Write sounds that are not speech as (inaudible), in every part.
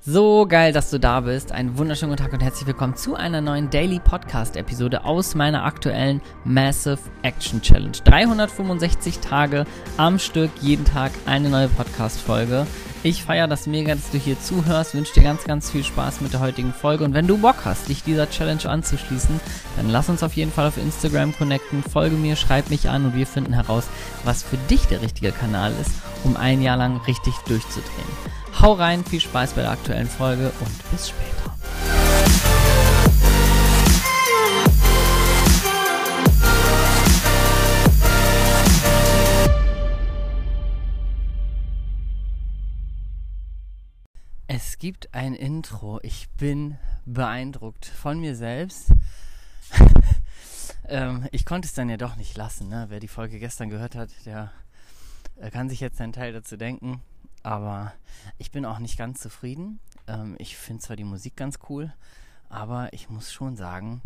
So geil, dass du da bist. Einen wunderschönen guten Tag und herzlich willkommen zu einer neuen Daily Podcast Episode aus meiner aktuellen Massive Action Challenge. 365 Tage am Stück, jeden Tag eine neue Podcast Folge. Ich feiere das mega, dass du hier zuhörst, wünsche dir ganz, ganz viel Spaß mit der heutigen Folge und wenn du Bock hast, dich dieser Challenge anzuschließen, dann lass uns auf jeden Fall auf Instagram connecten, folge mir, schreib mich an und wir finden heraus, was für dich der richtige Kanal ist, um ein Jahr lang richtig durchzudrehen. Hau rein, viel Spaß bei der aktuellen Folge und bis später. Gibt ein Intro. Ich bin beeindruckt von mir selbst. (laughs) ähm, ich konnte es dann ja doch nicht lassen. Ne? Wer die Folge gestern gehört hat, der kann sich jetzt einen Teil dazu denken. Aber ich bin auch nicht ganz zufrieden. Ähm, ich finde zwar die Musik ganz cool, aber ich muss schon sagen,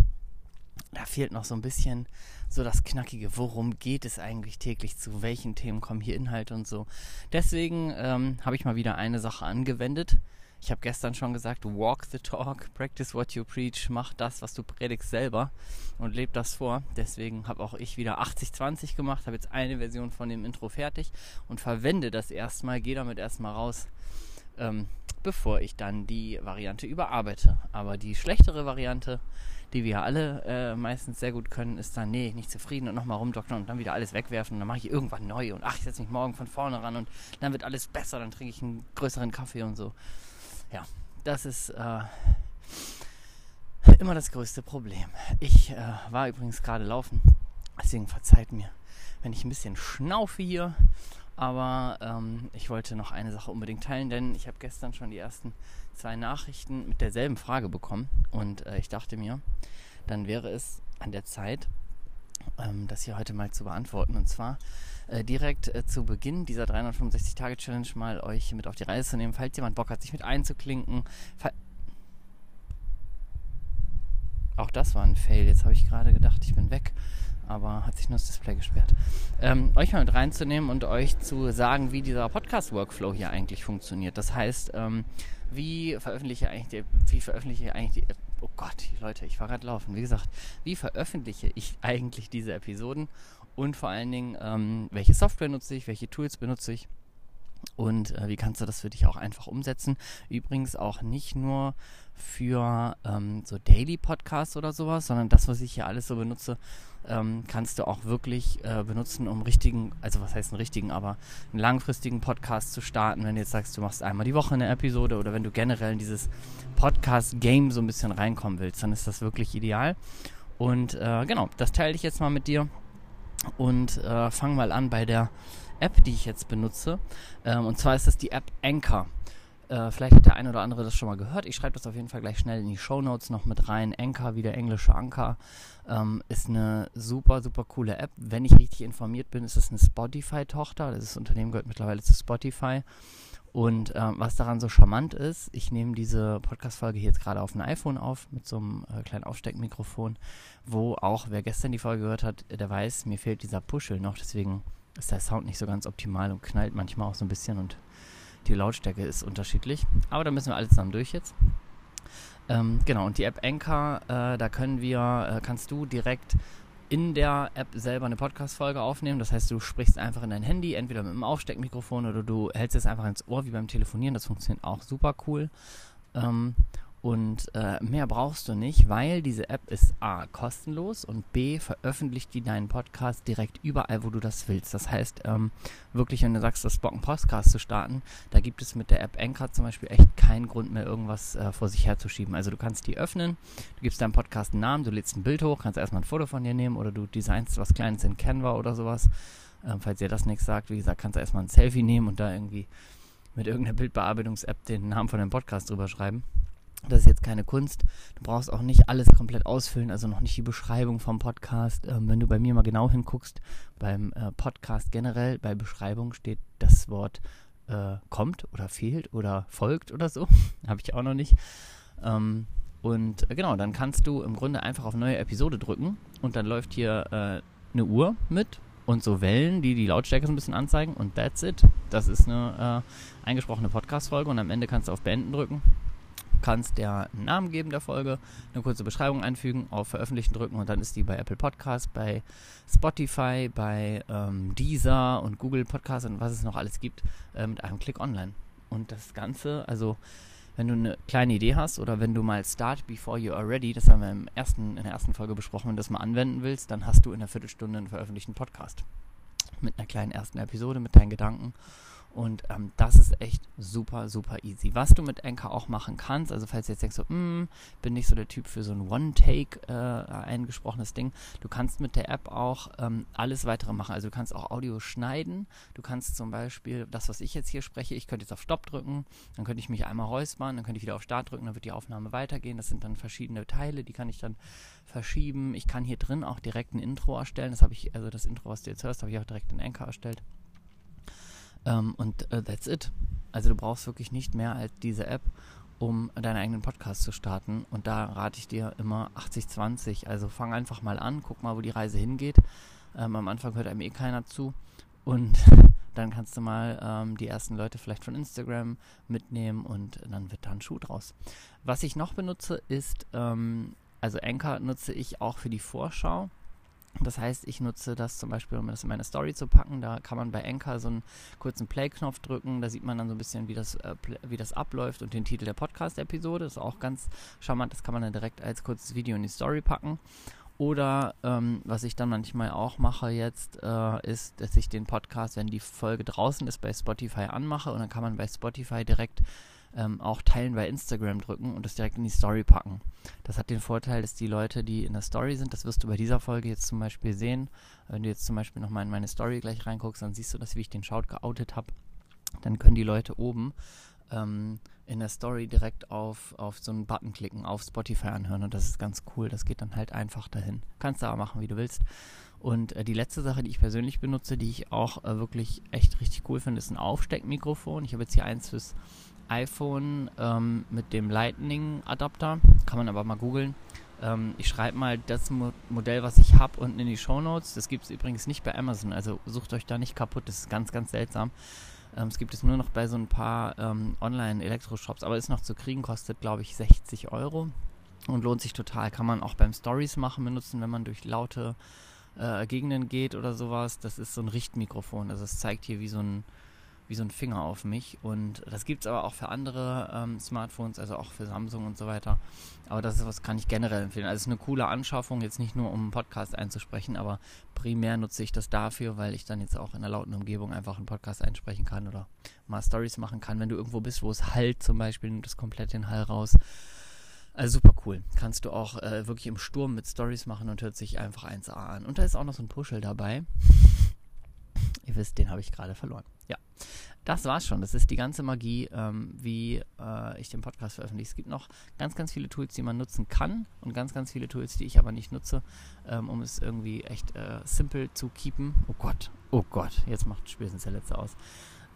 da fehlt noch so ein bisschen so das Knackige. Worum geht es eigentlich täglich? Zu welchen Themen kommen hier Inhalte und so? Deswegen ähm, habe ich mal wieder eine Sache angewendet. Ich habe gestern schon gesagt, walk the talk, practice what you preach, mach das, was du predigst selber und leb das vor. Deswegen habe auch ich wieder 80-20 gemacht, habe jetzt eine Version von dem Intro fertig und verwende das erstmal, gehe damit erstmal raus, ähm, bevor ich dann die Variante überarbeite. Aber die schlechtere Variante, die wir alle äh, meistens sehr gut können, ist dann, nee, nicht zufrieden und nochmal rumdoktern und dann wieder alles wegwerfen und dann mache ich irgendwann neu und ach, ich setze mich morgen von vorne ran und dann wird alles besser, dann trinke ich einen größeren Kaffee und so ja, das ist äh, immer das größte Problem. Ich äh, war übrigens gerade laufen, deswegen verzeiht mir, wenn ich ein bisschen schnaufe hier. Aber ähm, ich wollte noch eine Sache unbedingt teilen, denn ich habe gestern schon die ersten zwei Nachrichten mit derselben Frage bekommen. Und äh, ich dachte mir, dann wäre es an der Zeit, ähm, das hier heute mal zu beantworten. Und zwar äh, direkt äh, zu Beginn dieser 365-Tage-Challenge mal euch mit auf die Reise zu nehmen, falls jemand Bock hat, sich mit einzuklinken. Auch das war ein Fail. Jetzt habe ich gerade gedacht, ich bin weg aber hat sich nur das Display gesperrt. Ähm, euch mal mit reinzunehmen und euch zu sagen, wie dieser Podcast-Workflow hier eigentlich funktioniert. Das heißt, ähm, wie veröffentliche eigentlich die, wie veröffentliche eigentlich die, oh Gott, Leute, ich war gerade laufen. Wie gesagt, wie veröffentliche ich (laughs) eigentlich diese Episoden? Und vor allen Dingen, ähm, welche Software nutze ich, welche Tools benutze ich und äh, wie kannst du das für dich auch einfach umsetzen? Übrigens auch nicht nur für ähm, so Daily Podcasts oder sowas, sondern das, was ich hier alles so benutze, ähm, kannst du auch wirklich äh, benutzen, um richtigen, also was heißt einen richtigen, aber einen langfristigen Podcast zu starten, wenn du jetzt sagst, du machst einmal die Woche eine Episode oder wenn du generell in dieses Podcast-Game so ein bisschen reinkommen willst, dann ist das wirklich ideal. Und äh, genau, das teile ich jetzt mal mit dir und äh, fang mal an bei der App, die ich jetzt benutze. Ähm, und zwar ist das die App Anchor. Äh, vielleicht hat der eine oder andere das schon mal gehört. Ich schreibe das auf jeden Fall gleich schnell in die Show Notes noch mit rein. Anchor, wie der englische Anker, ähm, ist eine super, super coole App. Wenn ich richtig informiert bin, ist es eine Spotify-Tochter. Das Unternehmen gehört mittlerweile zu Spotify. Und ähm, was daran so charmant ist, ich nehme diese Podcast-Folge jetzt gerade auf ein iPhone auf mit so einem äh, kleinen Aufsteckmikrofon, wo auch, wer gestern die Folge gehört hat, der weiß, mir fehlt dieser Puschel noch, deswegen ist der Sound nicht so ganz optimal und knallt manchmal auch so ein bisschen und die Lautstärke ist unterschiedlich. Aber da müssen wir alle zusammen durch jetzt. Ähm, genau, und die App Anchor, äh, da können wir, äh, kannst du direkt in der App selber eine Podcast-Folge aufnehmen. Das heißt, du sprichst einfach in dein Handy, entweder mit einem Aufsteckmikrofon oder du hältst es einfach ins Ohr wie beim Telefonieren. Das funktioniert auch super cool. Ähm, und äh, mehr brauchst du nicht, weil diese App ist A kostenlos und B veröffentlicht die deinen Podcast direkt überall, wo du das willst. Das heißt, ähm, wirklich, wenn du sagst, das Bock, einen Podcast zu starten, da gibt es mit der App Anchor zum Beispiel echt keinen Grund mehr, irgendwas äh, vor sich herzuschieben. Also du kannst die öffnen, du gibst deinem Podcast einen Namen, du lädst ein Bild hoch, kannst erstmal ein Foto von dir nehmen oder du designst was Kleines in Canva oder sowas. Ähm, falls ihr das nichts sagt, wie gesagt, kannst du erstmal ein Selfie nehmen und da irgendwie mit irgendeiner Bildbearbeitungs-App den Namen von deinem Podcast drüber schreiben. Das ist jetzt keine Kunst. Du brauchst auch nicht alles komplett ausfüllen, also noch nicht die Beschreibung vom Podcast. Ähm, wenn du bei mir mal genau hinguckst, beim äh, Podcast generell, bei Beschreibung steht das Wort äh, kommt oder fehlt oder folgt oder so. (laughs) Habe ich auch noch nicht. Ähm, und äh, genau, dann kannst du im Grunde einfach auf neue Episode drücken und dann läuft hier äh, eine Uhr mit und so Wellen, die die Lautstärke so ein bisschen anzeigen und that's it. Das ist eine äh, eingesprochene Podcast-Folge und am Ende kannst du auf Beenden drücken kannst der Namen geben der Folge, eine kurze Beschreibung einfügen, auf Veröffentlichen drücken und dann ist die bei Apple Podcast, bei Spotify, bei ähm, Deezer und Google Podcast und was es noch alles gibt, äh, mit einem Klick online. Und das Ganze, also wenn du eine kleine Idee hast oder wenn du mal Start Before You Are Ready, das haben wir im ersten, in der ersten Folge besprochen, wenn du das mal anwenden willst, dann hast du in einer Viertelstunde einen veröffentlichten Podcast. Mit einer kleinen ersten Episode, mit deinen Gedanken und ähm, das ist echt super, super easy. Was du mit Anchor auch machen kannst, also falls du jetzt denkst, so, mm, bin nicht so der Typ für so ein One-Take äh, eingesprochenes Ding, du kannst mit der App auch ähm, alles weitere machen. Also du kannst auch Audio schneiden. Du kannst zum Beispiel das, was ich jetzt hier spreche, ich könnte jetzt auf Stopp drücken, dann könnte ich mich einmal räuspern, dann könnte ich wieder auf Start drücken, dann wird die Aufnahme weitergehen. Das sind dann verschiedene Teile, die kann ich dann verschieben. Ich kann hier drin auch direkt ein Intro erstellen. Das habe ich, also das Intro, was du jetzt hörst, habe ich auch direkt in Anchor erstellt. Ähm, und äh, that's it. Also du brauchst wirklich nicht mehr als diese App, um deinen eigenen Podcast zu starten. Und da rate ich dir immer 80-20. Also fang einfach mal an, guck mal, wo die Reise hingeht. Ähm, am Anfang hört einem eh keiner zu. Und (laughs) dann kannst du mal ähm, die ersten Leute vielleicht von Instagram mitnehmen und dann wird da ein Schuh draus. Was ich noch benutze ist, ähm, also Anchor nutze ich auch für die Vorschau. Das heißt, ich nutze das zum Beispiel, um das in meine Story zu packen. Da kann man bei Anchor so einen kurzen Play-Knopf drücken. Da sieht man dann so ein bisschen, wie das, äh, wie das abläuft und den Titel der Podcast-Episode. Das ist auch ganz charmant. Das kann man dann direkt als kurzes Video in die Story packen. Oder ähm, was ich dann manchmal auch mache jetzt, äh, ist, dass ich den Podcast, wenn die Folge draußen ist, bei Spotify anmache und dann kann man bei Spotify direkt ähm, auch teilen bei Instagram drücken und das direkt in die Story packen. Das hat den Vorteil, dass die Leute, die in der Story sind, das wirst du bei dieser Folge jetzt zum Beispiel sehen, wenn du jetzt zum Beispiel nochmal in meine Story gleich reinguckst, dann siehst du das, wie ich den Shout geoutet habe. Dann können die Leute oben ähm, in der Story direkt auf, auf so einen Button klicken, auf Spotify anhören und das ist ganz cool. Das geht dann halt einfach dahin. Kannst du aber machen, wie du willst. Und äh, die letzte Sache, die ich persönlich benutze, die ich auch äh, wirklich echt richtig cool finde, ist ein Aufsteckmikrofon. Ich habe jetzt hier eins fürs iPhone ähm, mit dem Lightning-Adapter. Kann man aber mal googeln. Ähm, ich schreibe mal das Mo Modell, was ich habe, unten in die Show Notes. Das gibt es übrigens nicht bei Amazon. Also sucht euch da nicht kaputt. Das ist ganz, ganz seltsam. Ähm, es gibt es nur noch bei so ein paar ähm, Online-Elektroshops. Aber ist noch zu kriegen. Kostet, glaube ich, 60 Euro. Und lohnt sich total. Kann man auch beim Stories machen benutzen, wenn man durch laute äh, Gegenden geht oder sowas. Das ist so ein Richtmikrofon. Also es zeigt hier wie so ein wie so ein Finger auf mich. Und das gibt es aber auch für andere ähm, Smartphones, also auch für Samsung und so weiter. Aber das ist was, kann ich generell empfehlen. Also es ist eine coole Anschaffung, jetzt nicht nur um einen Podcast einzusprechen, aber primär nutze ich das dafür, weil ich dann jetzt auch in einer lauten Umgebung einfach einen Podcast einsprechen kann oder mal Stories machen kann. Wenn du irgendwo bist, wo es halt zum Beispiel, nimmt das komplett den Hall raus. Also super cool. Kannst du auch äh, wirklich im Sturm mit Stories machen und hört sich einfach 1A an. Und da ist auch noch so ein Puschel dabei. Ihr wisst, den habe ich gerade verloren. Ja, das war's schon. Das ist die ganze Magie, ähm, wie äh, ich den Podcast veröffentliche. Es gibt noch ganz, ganz viele Tools, die man nutzen kann und ganz, ganz viele Tools, die ich aber nicht nutze, ähm, um es irgendwie echt äh, simpel zu keepen. Oh Gott, oh Gott, jetzt macht spätestens der letzte aus.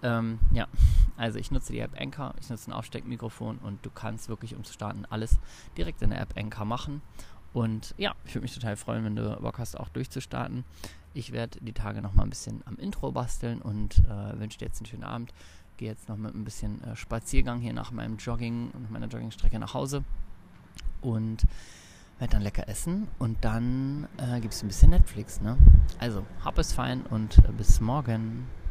Ähm, ja, also ich nutze die App Anchor, ich nutze ein Aufsteckmikrofon und du kannst wirklich, um zu starten, alles direkt in der App Anchor machen. Und ja, ich würde mich total freuen, wenn du Bock hast, auch durchzustarten. Ich werde die Tage noch mal ein bisschen am Intro basteln und äh, wünsche dir jetzt einen schönen Abend. Gehe jetzt noch mit ein bisschen äh, Spaziergang hier nach meinem Jogging und meiner Joggingstrecke nach Hause und werde dann lecker essen und dann äh, gibt es ein bisschen Netflix. Ne? Also, hab es fein und äh, bis morgen.